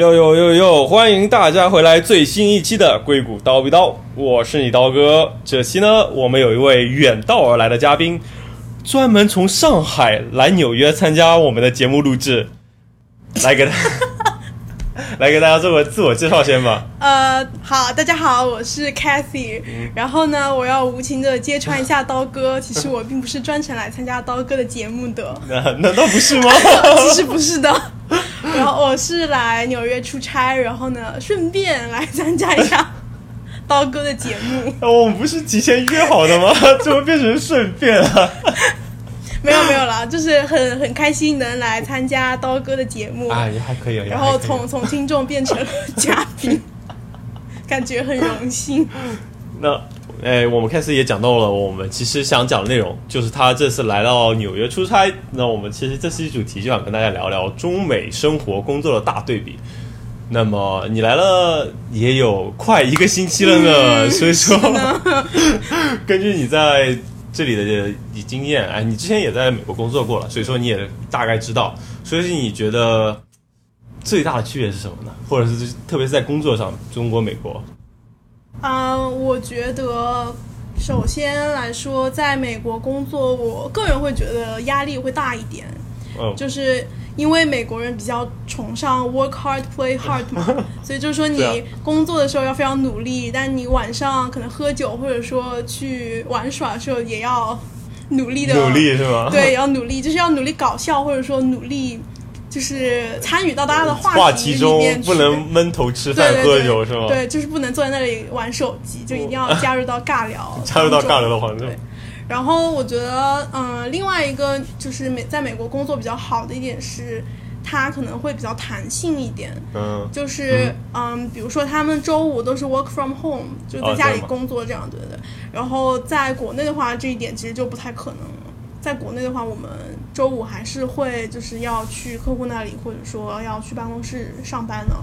哟哟哟哟！欢迎大家回来最新一期的硅谷刀逼刀，我是你刀哥。这期呢，我们有一位远道而来的嘉宾，专门从上海来纽约参加我们的节目录制，来给他 来给大家做个自我介绍先吧。呃，好，大家好，我是 Cathy。然后呢，我要无情的揭穿一下刀哥，其实我并不是专程来参加刀哥的节目的，那难道不是吗？其实不是的。然后我是来纽约出差，然后呢，顺便来参加一下 刀哥的节目。我们不是提前约好的吗？怎么变成顺便了？没有没有啦，就是很很开心能来参加刀哥的节目，啊，也还可以。也还可以然后从从听众变成了嘉宾，感觉很荣幸。那，哎，我们开始也讲到了我们其实想讲的内容，就是他这次来到纽约出差。那我们其实这期主题就想跟大家聊聊中美生活工作的大对比。那么你来了也有快一个星期了呢，所以说，根据你在这里的经验，哎，你之前也在美国工作过了，所以说你也大概知道。所以你觉得最大的区别是什么呢？或者是特别是在工作上，中国、美国？嗯，我觉得首先来说，在美国工作，我个人会觉得压力会大一点，嗯，就是因为美国人比较崇尚 work hard play hard 嘛，所以就是说你工作的时候要非常努力，但你晚上可能喝酒或者说去玩耍的时候也要努力的努力是吗？对，要努力，就是要努力搞笑，或者说努力就是参与到大家的话题里中不能闷头吃饭喝酒是吗？对，就是不能坐在那里玩手机，就一定要加入到尬聊 加入到尬聊的环境对。然后我觉得，嗯、另外一个就是美在美国工作比较好的一点是，它可能会比较弹性一点。嗯，就是嗯比如说他们周五都是 work from home，就在家里工作这样，对对对。然后在国内的话，这一点其实就不太可能了。在国内的话，我们周五还是会就是要去客户那里，或者说要去办公室上班呢。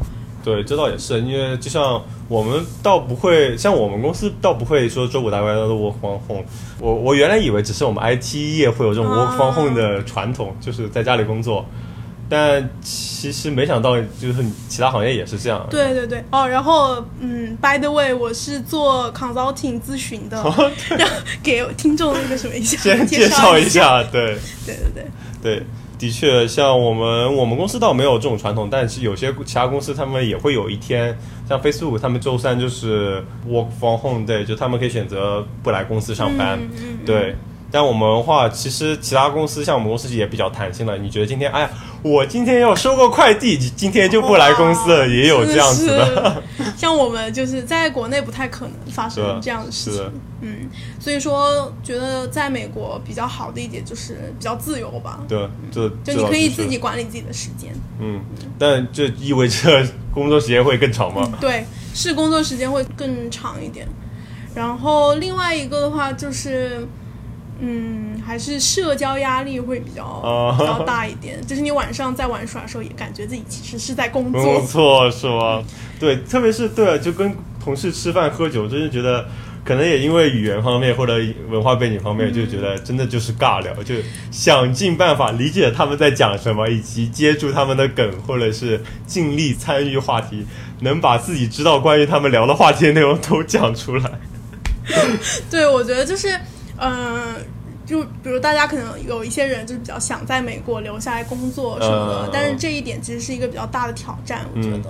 对，这倒也是，因为就像我们倒不会，像我们公司倒不会说周五大家都 work from home。我我原来以为只是我们 IT 业会有这种 work from home 的传统，就是在家里工作，但其实没想到就是其他行业也是这样。对对对，哦，然后嗯，by the way，我是做 consulting 咨询的，让 给听众那个什么一下，先介介绍一一。下，对对对对，对，的确，像我们我们公司倒没有这种传统，但是有些其他公司他们也会有一天，像 Facebook 他们周三就是 work from home day，就他们可以选择不来公司上班，嗯嗯嗯对。但我们的话，其实其他公司像我们公司也比较弹性了。你觉得今天，哎呀，我今天要收个快递，今天就不来公司了，也有这样子的。像我们就是在国内不太可能发生这样的事情，嗯，所以说觉得在美国比较好的一点就是比较自由吧，对，就就你可以自己管理自己的时间，嗯，但这意味着工作时间会更长吗？对，是工作时间会更长一点。然后另外一个的话就是，嗯，还是社交压力会比较、哦比较大一点。就是你晚上在玩耍的时候，也感觉自己其实是在工作。工作是吗？对，特别是对啊，就跟同事吃饭喝酒，真是觉得可能也因为语言方面或者文化背景方面，就觉得真的就是尬聊，就想尽办法理解他们在讲什么，以及接住他们的梗，或者是尽力参与话题，能把自己知道关于他们聊的话题的内容都讲出来。对，我觉得就是，嗯、就比如大家可能有一些人就是比较想在美国留下来工作什么的，嗯但是这一点其实是一个比较大的挑战，我觉得、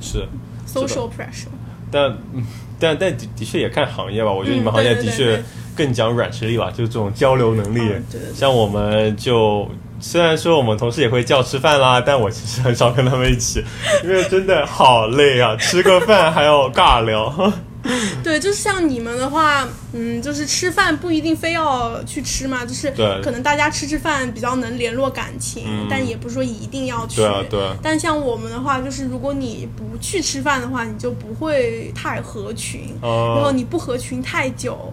是，social pressure。但嗯但但的的确也看行业吧，我觉得你们嗯行业的确更讲软实力吧，就是这种交流能力。嗯对对对像我们就虽然说我们同事也会叫吃饭啦，但我其实很少跟他们一起，因为真的好累啊，吃个饭还要尬聊。对，就是像你们的话，嗯，就是吃饭不一定非要去吃嘛，就是可能大家吃吃饭比较能联络感情，嗯但也不是说一定要去。对啊对啊但像我们的话，就是如果你不去吃饭的话，你就不会太合群，然后哦，你不合群太久，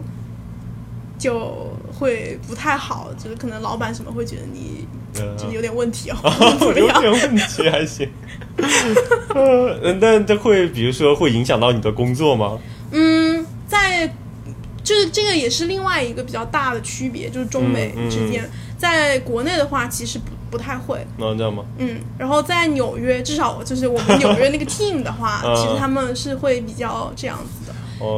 就会不太好，就是可能老板什么会觉得你嗯就是有点问题哦，有？点问题还行。呃，但这会比如说会影响到你的工作吗？嗯，在就是这个也是另外一个比较大的区别，就是中美嗯嗯之间，在国内的话，其实不不太会。能这样吗？嗯，然后在纽约，至少就是我们纽约那个 team 的话，嗯其实他们是会比较这样子的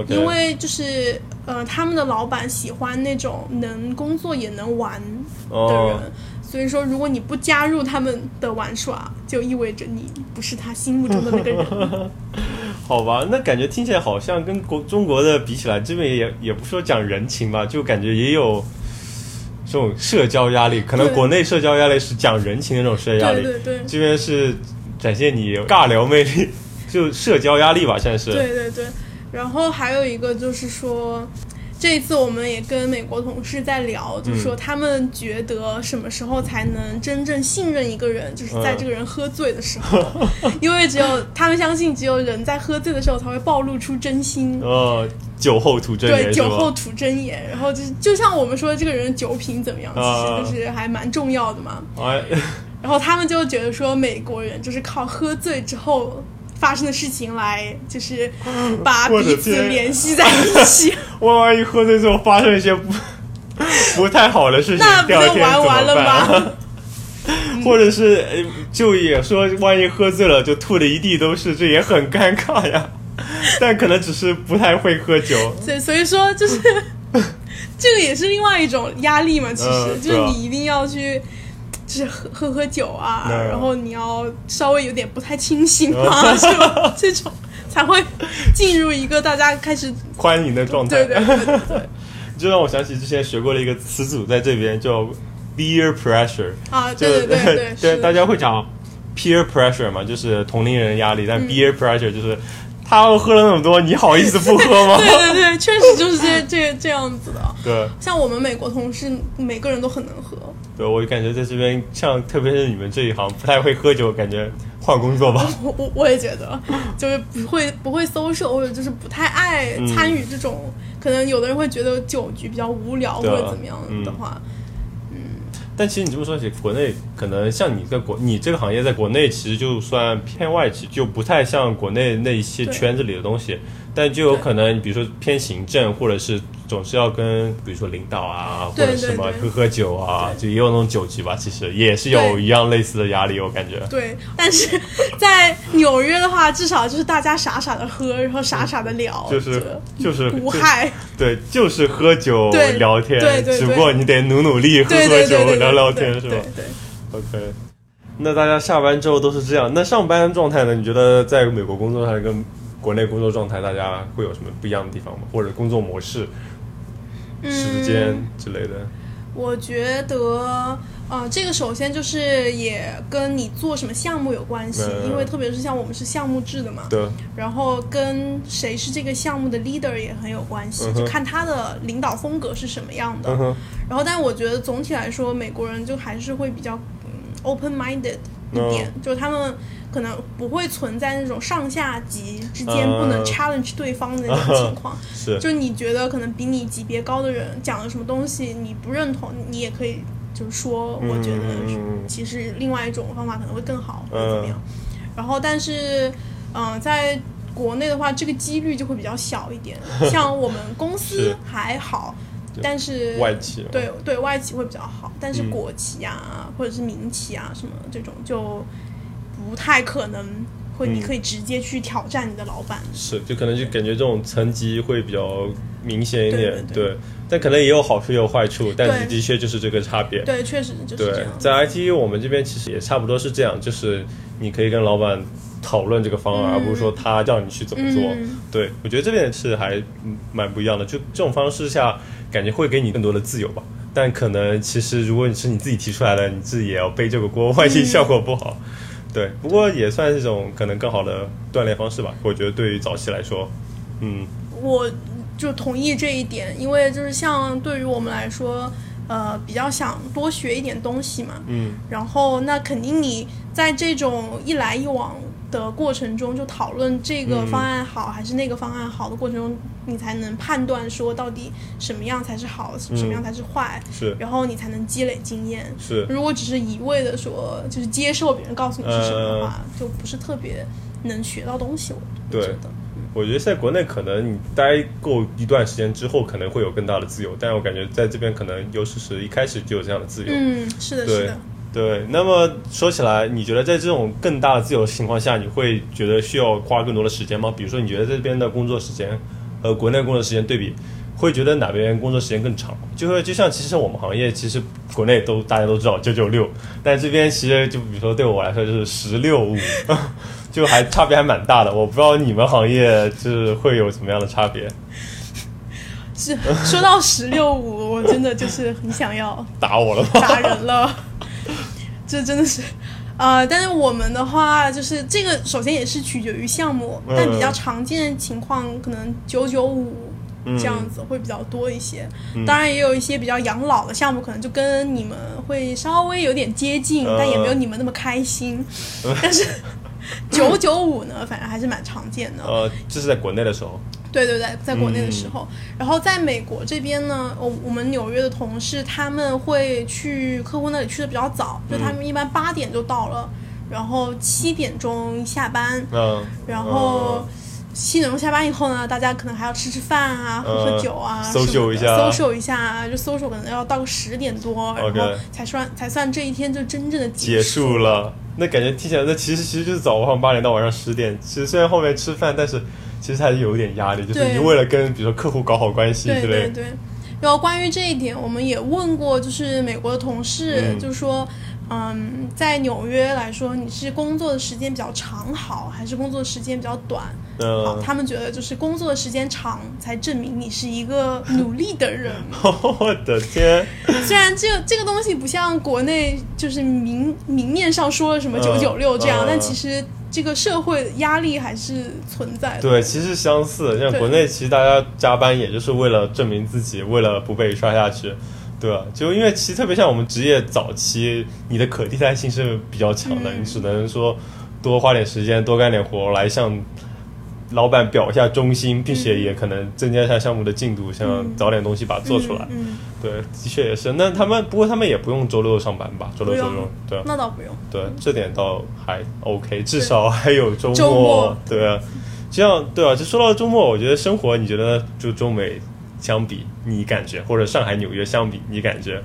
因为就是呃，他们的老板喜欢那种能工作也能玩的人。哦，所以说，如果你不加入他们的玩耍，就意味着你不是他心目中的那个人。好吧，那感觉听起来好像跟国中国的比起来，这边也也不说讲人情吧，就感觉也有这种社交压力。可能国内社交压力是讲人情的那种社交压力，对对对，这边是展现你尬聊魅力，就社交压力吧，现在是。对对对，然后还有一个就是说，这一次我们也跟美国同事在聊，就是说他们觉得什么时候才能真正信任一个人，就是在嗯这个人喝醉的时候，因为只有他们相信，只有人在喝醉的时候才会暴露出真心。呃，酒后吐真，言是吧？酒后吐真言，然后就是就像我们说这个人酒品怎么样，啊其实就是还蛮重要的嘛。哎，然后他们就觉得说美国人就是靠喝醉之后发生的事情来，就是把彼此联系在一起，万万一喝醉之后发生一些不 不太好的事情，那不就第二天怎么玩完了办？吗？或者是呃就也说，万一喝醉了就吐的一地都是，这也很尴尬呀。但可能只是不太会喝酒，所以所以说就是这个也是另外一种压力嘛，其实、就是你一定要去。就是喝喝喝酒啊，嗯然后你要稍微有点不太清醒啊，是吧？这种才会进入一个大家开始欢迎的状态。对对对对对 这让我想起之前学过的一个词组，在这边叫 peer pressure，啊，就对对对 对，大家会讲 peer pressure 嘛，就是同龄人压力，嗯但 peer pressure 就是他喝了那么多，你好意思不喝吗？对对对，确实就是这这这样子的。对像我们美国同事，每个人都很能喝。对，我就感觉在这边，像特别是你们这一行不太会喝酒，感觉换工作吧。我我我也觉得，就是不会不会 social，或者就是不太爱嗯参与这种。可能有的人会觉得酒局比较无聊，或者怎么样的话，嗯但其实你这么说起，国内可能像你在国你这个行业在国内其实就算偏外企，就不太像国内那一些圈子里的东西，但就有可能比如说偏行政，或者是总是要跟比如说领导啊，或者什么喝喝酒啊，就也有那种酒局吧，其实也是有一样类似的压力，我感觉。对。但是在纽约的话，至少就是大家傻傻的喝，然后傻傻的聊，就是就是无害。对，就是喝酒聊天，对对对只不过你得努努力喝喝酒聊聊天，是吧对对。？OK。那大家下班之后都是这样，那上班状态呢？你觉得在美国工作还跟国内工作状态，大家会有什么不一样的地方吗？或者工作模式、时间嗯之类的？我觉得，呃，这个首先就是也跟你做什么项目有关系，嗯因为特别是像我们是项目制的嘛，对，然后跟谁是这个项目的 leader 也很有关系，嗯就看他的领导风格是什么样的。嗯，然后，但我觉得总体来说，美国人就还是会比较嗯 open minded 一点，嗯就是他们可能不会存在那种上下级之间嗯不能 challenge 对方的那种情况。是，就是你觉得可能比你级别高的人讲了什么东西你不认同，你也可以就是说，我觉得嗯其实另外一种方法可能会更好，或嗯者怎么样。然后，但是，嗯、在国内的话，这个几率就会比较小一点。像我们公司还好，对但是外企对对外企会比较好，但是嗯国企啊、或者是民企啊什么这种就不太可能会，你嗯可以直接去挑战你的老板。是，就可能就感觉这种层级会比较明显一点，对对但可能也有好处也有坏处，但是的确就是这个差别。对，确实就是这对样，。在 IT 我们这边其实也差不多是这样，就是你可以跟老板讨论这个方案，嗯而不是说他叫你去怎么做。嗯对我觉得这边是还嗯蛮不一样的，就这种方式下，感觉会给你更多的自由吧。但可能其实如果你是你自己提出来的，你自己也要背这个锅，万一嗯效果不好。对，不过也算是一种可能更好的锻炼方式吧。我觉得对于早期来说，嗯，我就同意这一点，因为就是像对于我们来说，呃，比较想多学一点东西嘛。嗯，然后那肯定你在这种一来一往的过程中，就讨论这个嗯方案好还是那个方案好的过程中，你才能判断说到底什么样才是好，嗯什么样才是坏，是然后你才能积累经验。是，如果只是一味的说，就是接受别人告诉你是什么的话，就不是特别能学到东西。我觉得，我觉得在国内可能你待够一段时间之后，可能会有更大的自由，但是我感觉在这边可能优势是一开始就有这样的自由。嗯，是的，是的。对，那么说起来，你觉得在这种更大的自由的情况下，你会觉得需要花更多的时间吗？比如说，你觉得这边的工作时间和国内工作时间对比，会觉得哪边工作时间更长？就会就像其实我们行业，其实国内都大家都知道九九六，但这边其实就比如说对我来说就是十六五，就还差别还蛮大的。我不知道你们行业就是会有什么样的差别？是说到十六五，我真的就是很想要打我了吗？打人了，这真的是。呃，但是我们的话，就是这个首先也是取决于项目，嗯但比较常见的情况可能九九五嗯这样子会比较多一些。当然也有一些比较养老的项目，可能就跟你们会稍微有点接近，嗯但也没有你们那么开心。但是九九五呢，反正还是蛮常见的。呃，这是在国内的时候，对对对，在国内的时嗯。候，然后在美国这边呢，我我们纽约的同事他们会去客户那里去的比较早，就他们一般八点就到了，然后七点钟下班，嗯，然后七点钟下班以后呢，大家可能还要吃吃饭啊，喝喝酒啊嗯什么的 social 一下，social 一下啊，就 social 可能要到个十点多，然后才算才算这一天就真正的结束。束。了。那感觉听起来，那其实其实就是早上八点到晚上十点。其实虽然后面吃饭，但是其实还是有一点压力，就是你为了跟比如说客户搞好关系对之类对。对。然后关于这一点，我们也问过，就是美国的同事，嗯就说，嗯，在纽约来说，你是工作的时间比较长好，还是工作的时间比较短好？嗯，他们觉得就是工作的时间长，才证明你是一个努力的人。我的天，虽然这个这个东西不像国内就是明明面上说了什么嗯九九六这样，嗯但其实这个社会压力还是存在的。对，其实相似。像国内，其实大家加班也就是为了证明自己，为了不被刷下去。对吧？就因为其实特别像我们职业早期，你的可替代性是比较强的，嗯你只能说多花点时间，多干点活来向老板表一下忠心，并且也可能增加一下项目的进度，想嗯早点东西把它做出来。嗯，对，的确也是。那他们不过他们也不用周六上班吧？周六周六，对嗯那倒不用。对，这点倒还 OK，至少还有周末。周末对啊，这样对啊。就说到周末，我觉得生活，你觉得就中美相比，你感觉或者上海、纽约相比，你感觉？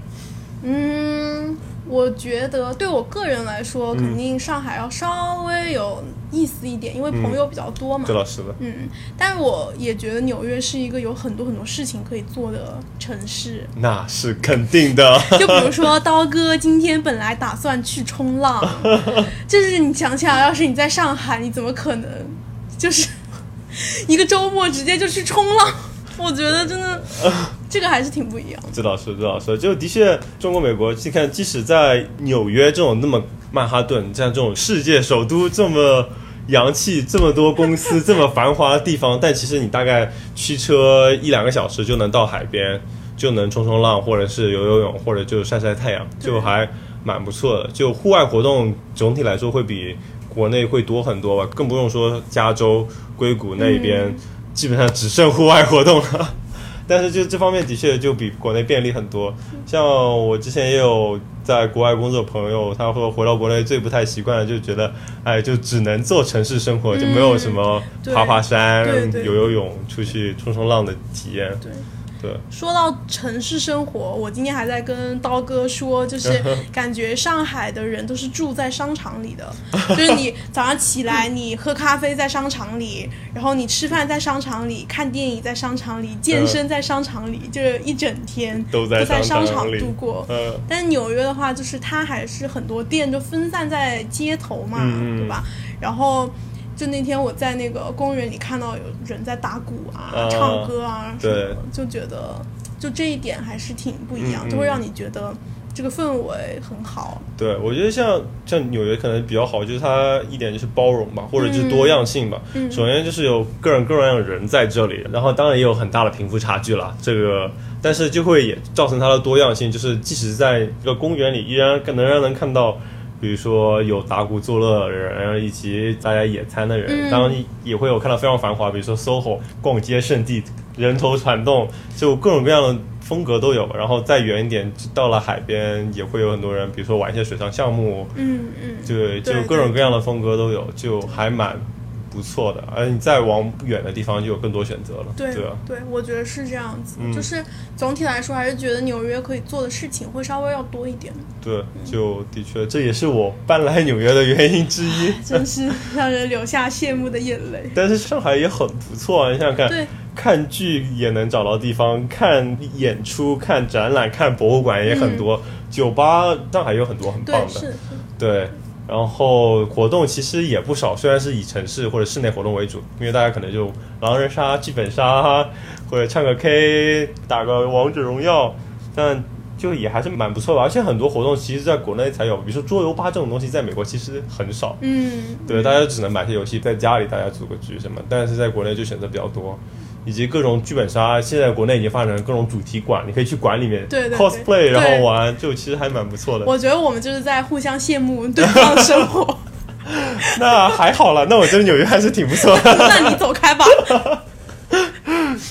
嗯，我觉得对我个人来说，肯定上海要稍微有意思一点，因为朋友比较多嘛这。倒是的。嗯，但是我也觉得纽约是一个有很多很多事情可以做的城市。那是肯定的。就比如说，刀哥今天本来打算去冲浪，就是你想想，要是你在上海，你怎么可能就是一个周末直接就去冲浪？我觉得真的，这个还是挺不一样的。这倒是，这倒是，就的确，中国、美国，你看，即使在纽约这种那么曼哈顿这样这种世界首都这么洋气、这么多公司、这么繁华的地方，但其实你大概驱车一两个小时就能到海边，就能冲冲浪，或者是游游泳，或者就晒晒太阳，就还蛮不错的。就户外活动总体来说会比国内会多很多吧，更不用说加州、硅谷那边。基本上只剩户外活动了。但是就这方面的确就比国内便利很多。像我之前也有在国外工作的朋友，他说回到国内最不太习惯的就觉得，哎，就只能做城市生活，就没有什么爬爬山、游游泳、出去冲冲浪的体验。对。对，说到城市生活，我今天还在跟刀哥说，就是 感觉上海的人都是住在商场里的，就是你早上起来，你喝咖啡在商场里，然后你吃饭在商场里，看电影在商场里，健身在商场里，就是一整天都在在商商场里度过。呃，但纽约的话，就是它还是很多店就分散在街头嘛，对吧？然后就那天我在那个公园里看到有人在打鼓啊、啊唱歌啊什么对，就觉得就这一点还是挺不一样，就会让你觉得这个氛围很好。对，我觉得像像纽约可能比较好，就是它一点就是包容吧，或者就是多样性吧。嗯首先就是有各种各样的人在这里，然后当然也有很大的贫富差距了。这个，但是就会也造成它的多样性，就是即使在一个公园里，依然能让人看到。比如说有打鼓作乐的人，以及大家野餐的人，嗯。当然也会有看到非常繁华，比如说 SOHO 逛街圣地，人头攒动，就各种各样的风格都有。然后再远一点，到了海边，也会有很多人，比如说玩一些水上项目，嗯嗯，对，就各种各样的风格都有，就还蛮不错的，而你再往远的地方就有更多选择了。对对我觉得是这样子。嗯就是总体来说，还是觉得纽约可以做的事情会稍微要多一点，对，就的确这也是我搬来纽约的原因之一。真是让人流下羡慕的眼泪。但是上海也很不错啊，你想想看，对，看剧也能找到地方，看演出、看展览、看博物馆也很多，酒吧上海有很多很棒的。对，然后活动其实也不少，虽然是以城市或者室内活动为主，因为大家可能就狼人杀、剧本杀，或者唱个 K、打个王者荣耀，但就也还是蛮不错的。而且很多活动其实在国内才有，比如说桌游吧这种东西，在美国其实很少。嗯，对，大家只能买些游戏在家里大家组个局什么，但是在国内就选择比较多。以及各种剧本杀，现在国内已经发展成各种主题馆，你可以去馆里面 cosplay，然后玩，就其实还蛮不错的。我觉得我们就是在互相羡慕对方的生活。那还好了，那我觉得纽约还是挺不错的。那你走开吧。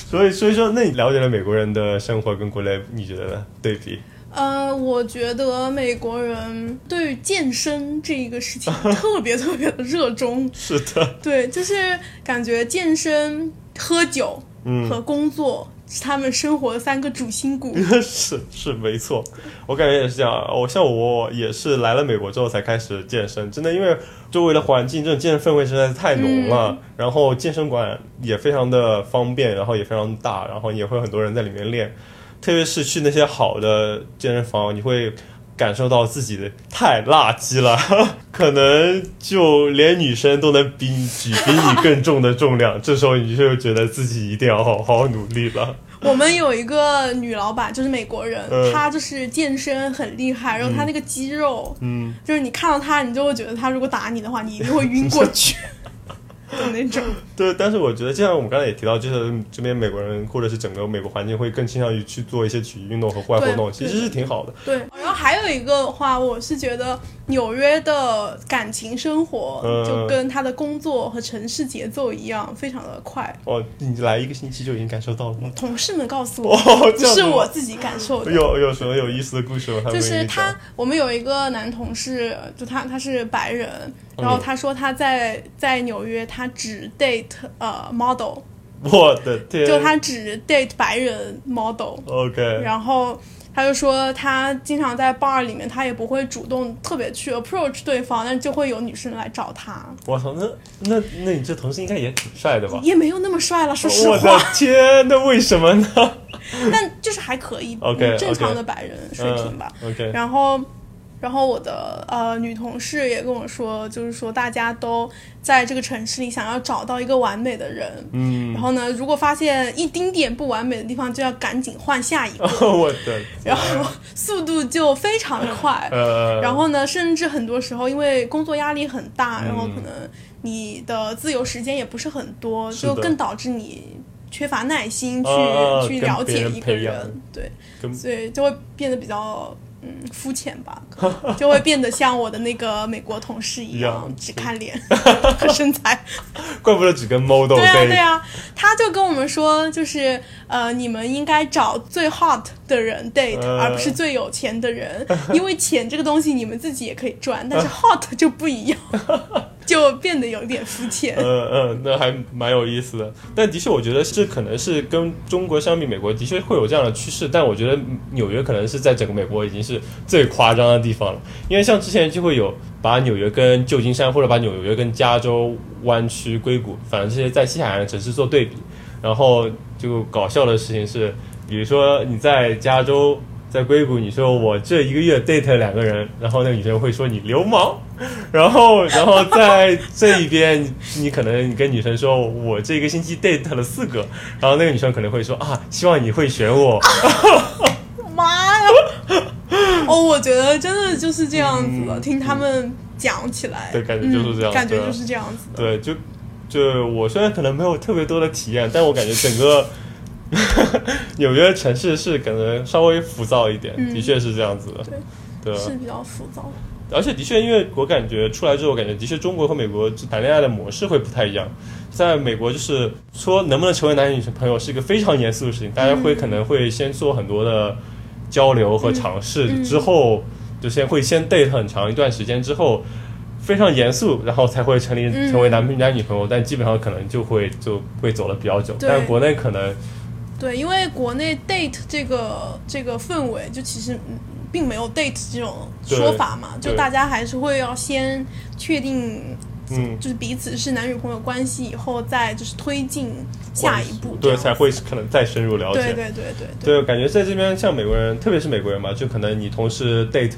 所以，所以说，那你了解了美国人的生活跟国内，你觉得呢对比？呃，我觉得美国人对于健身这一个事情特别特别的热衷。是的，对，就是感觉健身、喝酒嗯和工作是他们生活的三个主心骨。是是没错，我感觉也是这样。我像我也是来了美国之后才开始健身，真的，因为周围的环境这种健身氛围实在是太浓了，然后健身馆也非常的方便，然后也非常大，然后也会有很多人在里面练。特别是去那些好的健身房，你会感受到自己的太垃圾了，可能就连女生都能比你举比你更重的重量，这时候你就觉得自己一定要好好努力了。我们有一个女老板，就是美国人，嗯。她就是健身很厉害，然后她那个肌肉，嗯，就是你看到她，你就会觉得她如果打你的话，你一定会晕过去 的那种。对，但是我觉得，就像我们刚才也提到，就是这边美国人或者是整个美国环境会更倾向于去做一些体育运动和户外活动，其实是挺好的。对，然后还有一个话，我是觉得纽约的感情生活嗯就跟他的工作和城市节奏一样，非常的快。哦，你来一个星期就已经感受到了吗？同事们告诉我，哦，不这是我自己感受的。有有什么有意思的故事吗？就是他，我们有一个男同事，就他他是白人，然后嗯他说他在在纽约，他只 date 呃 model，我的天，就他只 date 白人 model，OK，然后他就说他经常在 bar 里面，他也不会主动特别去 approach 对方，但就会有女生来找他，我操，那那那你这同事应该也挺帅的吧？也没有那么帅了，说实我话，的天，那为什么呢？但就是还可以 OK，嗯正常的白人水平吧。嗯？OK，然后，然后我的呃女同事也跟我说，就是说大家都在这个城市里想要找到一个完美的人，嗯，然后呢，如果发现一丁点不完美的地方，就要赶紧换下一个，我的，然后速度就非常快。呃，然后呢，甚至很多时候因为工作压力很大，嗯。然后可能你的自由时间也不是很多，就更导致你缺乏耐心去、呃去了解一个人。人，对，所以就会变得比较嗯肤浅吧，就会变得像我的那个美国同事一一样。样，只看脸 和身材。怪不得只跟 model 对啊，对啊，他就跟我们说，就是呃，你们应该找最 hot 的人 date，、呃。而不是最有钱的人，因为钱这个东西你们自己也可以赚，但是 hot 就不一样，就变得有点肤浅。嗯嗯，那还蛮有意思的。但的确，我觉得是可能是跟中国相比，美国的确会有这样的趋势。但我觉得纽约可能是在整个美国已经是最夸张的地方了。因为像之前就会有把纽约跟旧金山，或者把纽约跟加州湾区、硅谷，反正这些在西海岸的城市做对比。然后就搞笑的事情是，比如说你在加州。在硅谷，你说我这一个月 date 两个人，然后那个女生会说你流氓，然后，然后在这一边，你你可能你跟女生说，我这个星期 date 了四个，然后那个女生可能会说啊，希望你会选我。妈呀！哦，我觉得真的就是这样子的，嗯听他们讲起来，对感觉就是这样嗯感觉就是这样子的。对，就就我虽然可能没有特别多的体验，但我感觉整个 纽约城市是可能稍微浮躁一点，嗯的确是这样子的。对，是比较浮躁。而且的确，因为我感觉出来之后，感觉的确中国和美国谈恋爱的模式会不太一样。在美国，就是说能不能成为男女朋友是一个非常严肃的事情，大家会可能会先做很多的交流和尝试，嗯之后就先会先 date 很长一段时间之后，非常严肃，然后才会成立嗯成为男男女朋友，但基本上可能就会就会走的比较久。但国内可能对，因为国内 date 这个这个氛围，就其实嗯并没有 date 这种说法嘛，就大家还是会要先确定，嗯。就是彼此是男女朋友关系以后，再就是推进下一步对，才会可能再深入了解。对对对对对。对，感觉在这边像美国人，特别是美国人嘛，就可能你同时 date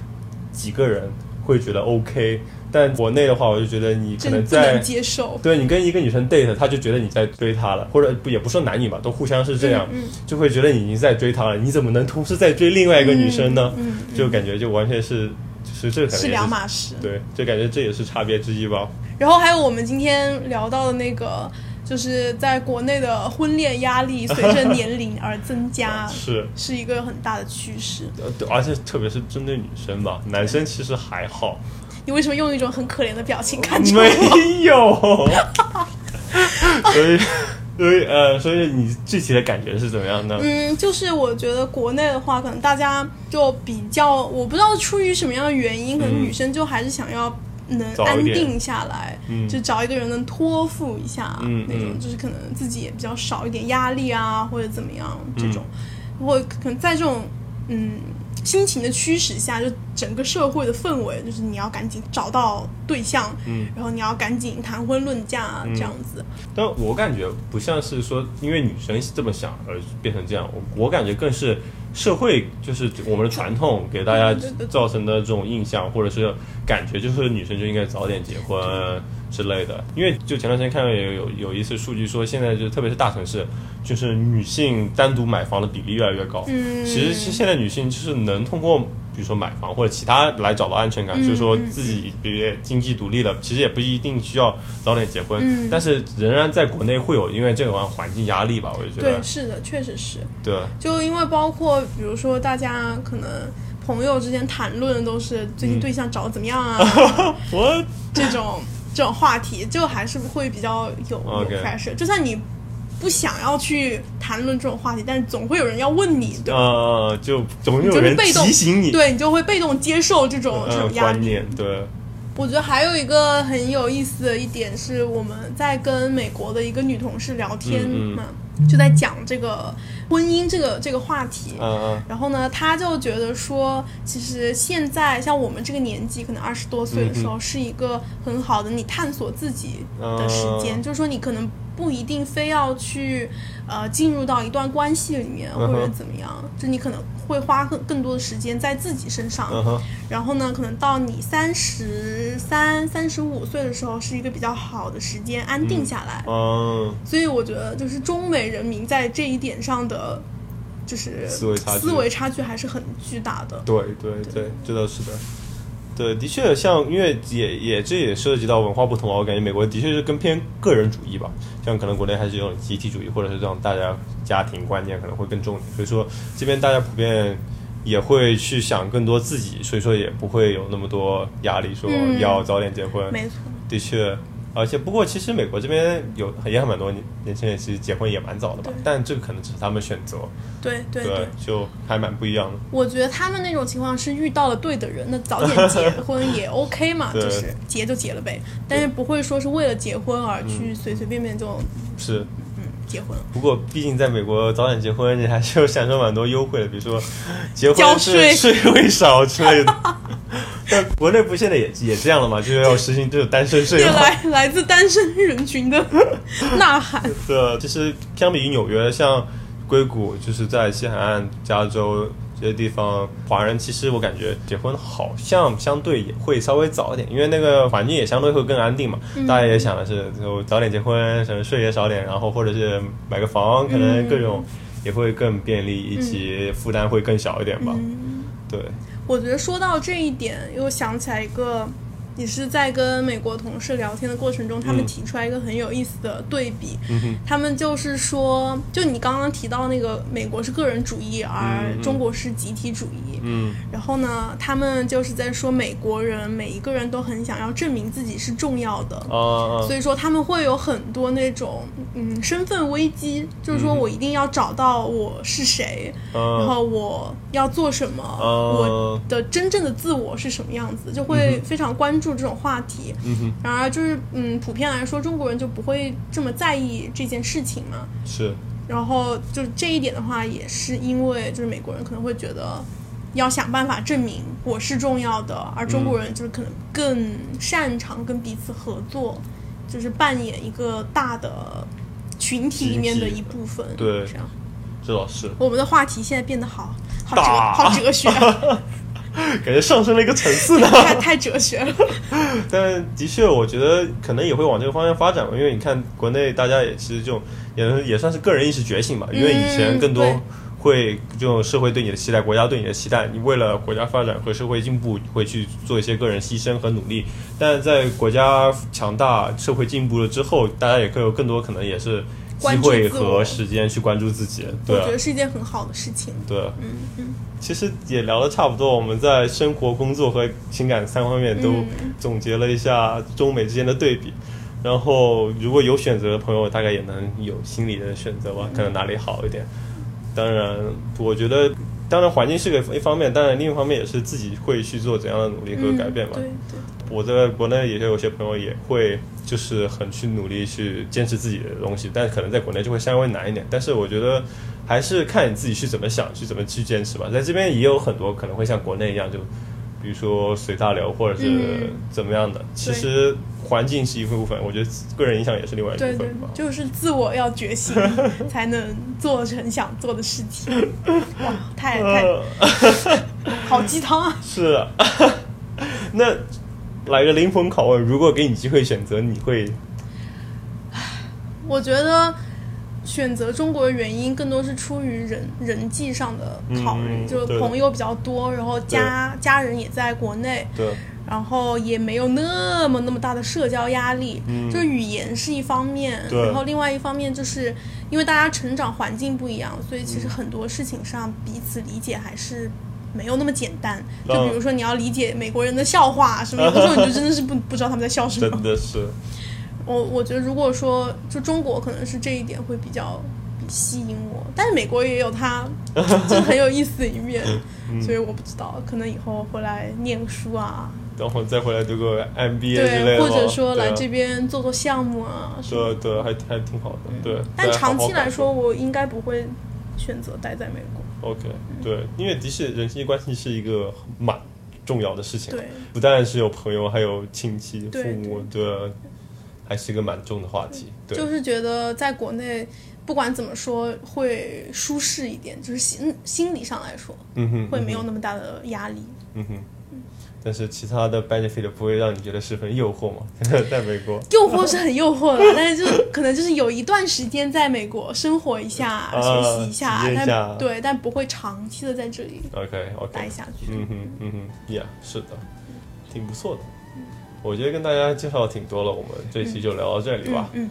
几个人会觉得 OK，但国内的话，我就觉得你可能在能接受。对你跟一个女生 date，他就觉得你在追她了，或者不也不说男女吧，都互相是这样，嗯就会觉得你已经在追她了，你怎么能同时在追另外一个女生呢？就感觉就完全是，就是这可能是也两码事。对，就感觉这也是差别之一吧。然后还有我们今天聊到的那个，就是在国内的婚恋压力随着年龄而增加，是，是一个很大的趋势。呃而且特别是针对女生吧，男生其实还好，你为什么用一种很可怜的表情看着我？没有，所以，所以呃，所以你具体的感觉是怎么样的？嗯，就是我觉得国内的话，可能大家就比较，我不知道出于什么样的原因，可能嗯女生就还是想要能安定下来，嗯。就找一个人能托付一下、嗯那种，嗯就是可能自己也比较少一点压力啊，或者怎么样这种，嗯。或可能在这种嗯心情的驱使下，就整个社会的氛围就是你要赶紧找到对象，嗯。然后你要赶紧谈婚论嫁、嗯。这样子，但我感觉不像是说因为女生这么想而变成这样，我我感觉更是社会就是我们的传统给大家造成的这种印象，或者是感觉，就是女生就应该早点结婚之类的。因为就前段时间看到有有有一次数据说，现在就特别是大城市，就是女性单独买房的比例越来越高。嗯其实其实现在女性就是能通过。比如说买房或者其他来找到安全感，嗯就是说嗯自己比如经济独立了，其实也不一定需要早点结婚，嗯但是仍然在国内会有因为这个环境压力吧，我就觉对，得，是的，确实是。对，就因为包括比如说大家可能朋友之间谈论的都是最近对象找的怎么样啊，我这种这种话题，就还是会比较有有 OK pressure。就算你不想要去谈论这种话题，但是总会有人要问你，对吧？呃，就总你有人提醒你，对你就会被动接受这种、这呃种压力。观念，对，我觉得还有一个很有意思的一点是，我们在跟美国的一个女同事聊天嗯嗯嘛，就在讲这个婚姻这个这个话题。嗯嗯然后呢，他就觉得说，其实现在像我们这个年纪，可能二十多岁的时候，是一个很好的你探索自己的时间。嗯就是说，你可能不一定非要去呃进入到一段关系里面，或者怎么样，就你可能会花更更多的时间在自己身上。然后呢，可能到你三十三、三十五岁的时候，是一个比较好的时间，安定下来。嗯，所以我觉得，就是中美人民在这一点上的，就是思维差距思维差距还是很巨大的。对对对，这倒是的。对，的确，像因为也也这也涉及到文化不同啊，我感觉美国的确是更偏个人主义吧，像可能国内还是有种集体主义，或者是这种大家家庭观念可能会更重一点，所以说这边大家普遍也会去想更多自己，所以说也不会有那么多压力，说嗯要早点结婚。没错，的确，而且不过其实美国这边有也很蛮多年年轻人其实结婚也蛮早的吧，但这个可能只是他们选择，对对对。就还蛮不一样的。我觉得他们那种情况是遇到了对的人，那早点结婚也 OK 嘛，就是结就结了呗，但是不会说是为了结婚而去随随便便就是，嗯结婚。不过毕竟在美国早点结婚，你还是有享受蛮多优惠的，比如说结婚是税 税会少之类的。但国内不现在也也这样了嘛，就是要实行这种单身税 来来自单身人群的呐喊。对，其实相比于纽约，像硅谷，就是在西海岸、加州这些地方，华人其实我感觉结婚好像相对也会稍微早一点，因为那个环境也相对会更安定嘛。大家也想的是，就早点结婚，可能税也少点，然后或者是买个房，可能各种也会更便利，以及负担会更小一点吧。嗯，对，我觉得说到这一点，又想起来一个，也是在跟美国同事聊天的过程中，他们嗯提出来一个很有意思的对比。嗯，他们就是说，就你刚刚提到那个美国是个人主义，而中国是集体主义。嗯。然后呢，他们就是在说美国人每一个人都很想要证明自己是重要的。所以说他们会有很多那种嗯身份危机，就是说嗯我一定要找到我是谁，然啊后我要做什么，嗯我的真正的自我是什么样子，就会非常关注这种话题。嗯哼，然而就是嗯，普遍来说，中国人就不会这么在意这件事情嘛。是，然后就是这一点的话，也是因为就是美国人可能会觉得要想办法证明我是重要的，而中国人就是可能更擅长跟彼此合作，就是扮演一个大的群体里面的一部分。对这样。这倒是，我们的话题现在变得好好哲好哲学，感觉上升了一个层次呢。太太哲学了。但的确，我觉得可能也会往这个方向发展吧，因为你看国内大家也是这种，也也算是个人意识觉醒吧。因为以前更多对会这种社会对你的期待，国家对你的期待，你为了国家发展和社会进步，会去做一些个人牺牲和努力。但在国家强大、社会进步了之后，大家也更有更多可能也是机会和时间去关注自己。对啊我觉得是一件很好的事情。对，嗯嗯，其实也聊的差不多，我们在生活、工作和情感三方面都嗯总结了一下中美之间的对比。然后，如果有选择的朋友，大概也能有心理的选择吧，看看哪里好一点。当然，我觉得，当然环境是个一方面，当然另一方面也是自己会去做怎样的努力和改变嘛。嗯对对，我在国内也有些朋友也会就是很去努力去坚持自己的东西，但可能在国内就会稍微难一点。但是我觉得还是看你自己去怎么想，去怎么去坚持吧。在这边也有很多可能会像国内一样，就比如说随大流或者是嗯怎么样的。其实环境是一部分，我觉得个人影响也是另外一部对对分吧。，就是自我要觉醒，才能做成想做的事情。哇，太太呃，好鸡汤啊！是啊。那来个灵魂拷问，如果给你机会选择，你会我觉得选择中国的原因更多是出于人人际上的考虑，就朋友比较多，然后家家人也在国内，对。然后也没有那么那么大的社交压力，嗯。就是语言是一方面，然后另外一方面就是因为大家成长环境不一样，所以其嗯实很多事情上彼此理解还是。没有那么简单，就嗯比如说你要理解美国人的笑话什么，有的时候你就真的是不不知道他们在笑什么。真的是我我觉得如果说就中国可能是这一点会比较比吸引我，但是美国也有它 就很有意思的一面，嗯所以我不知道，可能以后回来念书啊，然后再回来读个 MBA 之类，的，或者说来这边做做项目啊对对，还还挺好的，对。嗯但长期来说，我应该不会选择待在美国。，OK，对，因为的确人际关系是一个蛮重要的事情，对，不但是有朋友，还有亲戚、父母，对，还是一个蛮重的话题，对，就是觉得在国内不管怎么说会舒适一点，就是心心理上来说嗯哼，会没有那么大的压力。嗯哼。但是其他的 benefit 不会让你觉得十分诱惑吗？在美国，诱惑是很诱惑的，但是就是 可能就是有一段时间在美国生活一下、学习一下，一下但对，但不会长期的在这里 OK OK，待下去。嗯哼嗯哼，Yeah，是的，挺不错的。我觉得跟大家介绍挺多了，我们这期就聊到这里吧。嗯，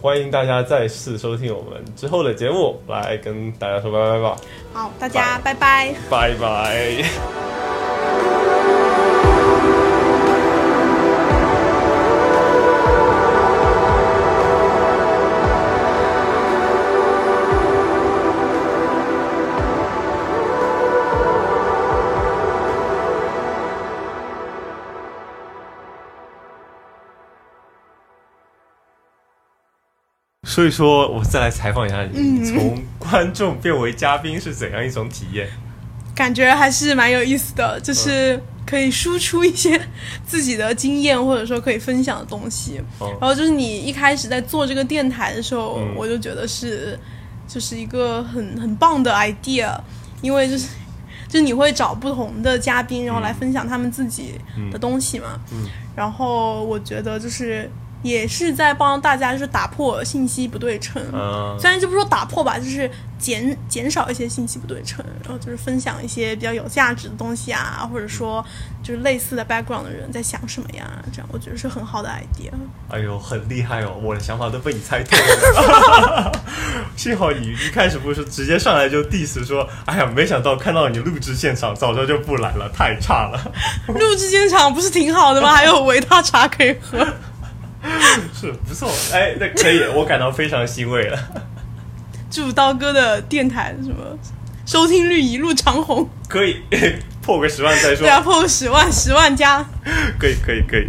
欢迎大家再次收听我们之后的节目，来跟大家说拜拜吧，好，大家拜拜。拜拜。所以说，我再来采访一下你，从观众变为嘉宾是怎样一种体验？感觉还是蛮有意思的，就是可以输出一些自己的经验，或者说可以分享的东西。哦。然后就是你一开始在做这个电台的时候，嗯。我就觉得是就是一个很很棒的 idea，因为就是就是你会找不同的嘉宾，然后来分享他们自己的东西嘛。嗯。然后我觉得就是也是在帮大家就是打破信息不对称。嗯虽然就不说打破吧，就是减减少一些信息不对称，然后就是分享一些比较有价值的东西啊，或者说就是类似的 background 的人在想什么呀，这样我觉得是很好的 idea。哎呦，很厉害哦！我的想法都被你猜透了。幸好你一开始不是直接上来就 diss 说，哎呀，没想到看到你录制现场，早知道就不来了，太差了。录制现场不是挺好的吗？还有维他茶可以喝。是不错，哎，那可以，我感到非常欣慰了。祝刀哥的电台什么收听率一路长虹。可以 破个十万再说对。啊，破个十万，十万加。可以可以可以。